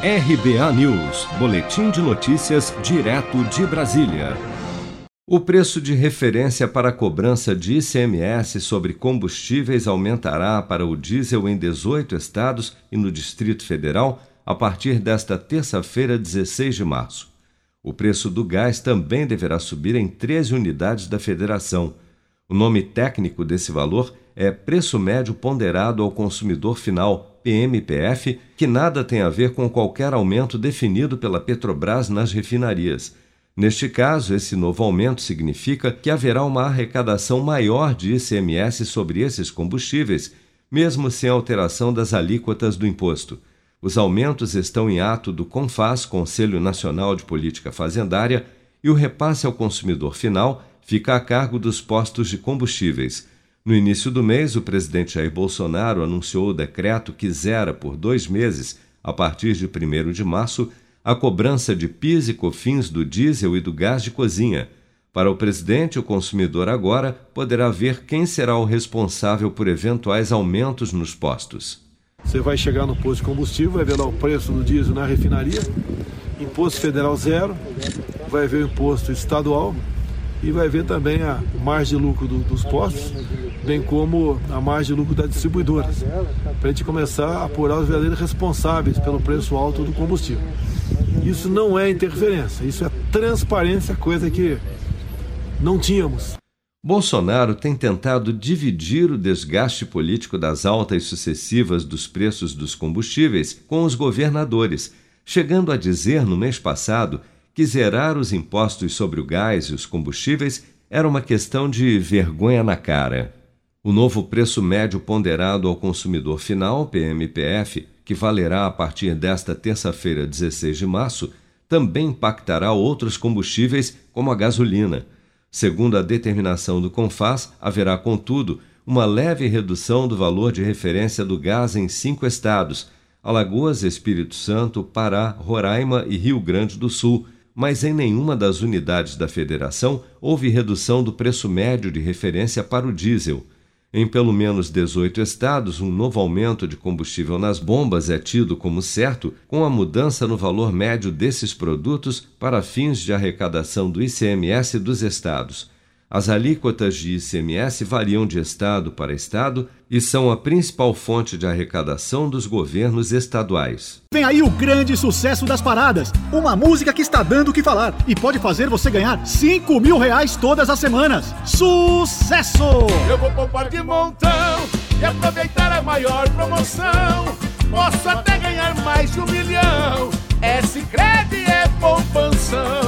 RBA News, Boletim de Notícias, direto de Brasília. O preço de referência para a cobrança de ICMS sobre combustíveis aumentará para o diesel em 18 estados e no Distrito Federal a partir desta terça-feira, 16 de março. O preço do gás também deverá subir em 13 unidades da federação. O nome técnico desse valor é Preço Médio Ponderado ao Consumidor Final PMPF, que nada tem a ver com qualquer aumento definido pela Petrobras nas refinarias. Neste caso, esse novo aumento significa que haverá uma arrecadação maior de ICMS sobre esses combustíveis, mesmo sem alteração das alíquotas do imposto. Os aumentos estão em ato do CONFAS, Conselho Nacional de Política Fazendária, e o repasse ao consumidor final fica a cargo dos postos de combustíveis. No início do mês, o presidente Jair Bolsonaro anunciou o decreto que zera por dois meses, a partir de 1 de março, a cobrança de PIS e COFINS do diesel e do gás de cozinha. Para o presidente, o consumidor agora poderá ver quem será o responsável por eventuais aumentos nos postos. Você vai chegar no posto de combustível, vai ver lá o preço do diesel na refinaria, imposto federal zero, vai ver o imposto estadual e vai ver também a margem de lucro do, dos postos bem como a margem de lucro das distribuidoras, para a gente começar a apurar os verdadeiros responsáveis pelo preço alto do combustível. Isso não é interferência, isso é transparência, coisa que não tínhamos. Bolsonaro tem tentado dividir o desgaste político das altas sucessivas dos preços dos combustíveis com os governadores, chegando a dizer no mês passado que zerar os impostos sobre o gás e os combustíveis era uma questão de vergonha na cara. O novo preço médio ponderado ao consumidor final, PMPF, que valerá a partir desta terça-feira, 16 de março, também impactará outros combustíveis, como a gasolina. Segundo a determinação do CONFAS, haverá, contudo, uma leve redução do valor de referência do gás em cinco estados: Alagoas, Espírito Santo, Pará, Roraima e Rio Grande do Sul. Mas em nenhuma das unidades da federação houve redução do preço médio de referência para o diesel. Em pelo menos 18 estados, um novo aumento de combustível nas bombas é tido como certo, com a mudança no valor médio desses produtos para fins de arrecadação do ICMS dos estados. As alíquotas de ICMS variam de estado para estado e são a principal fonte de arrecadação dos governos estaduais. Vem aí o grande sucesso das paradas, uma música que está dando o que falar e pode fazer você ganhar 5 mil reais todas as semanas. Sucesso! Eu vou poupar de montão e aproveitar a maior promoção. Posso até ganhar mais de um milhão. É Sicredi é poupanção.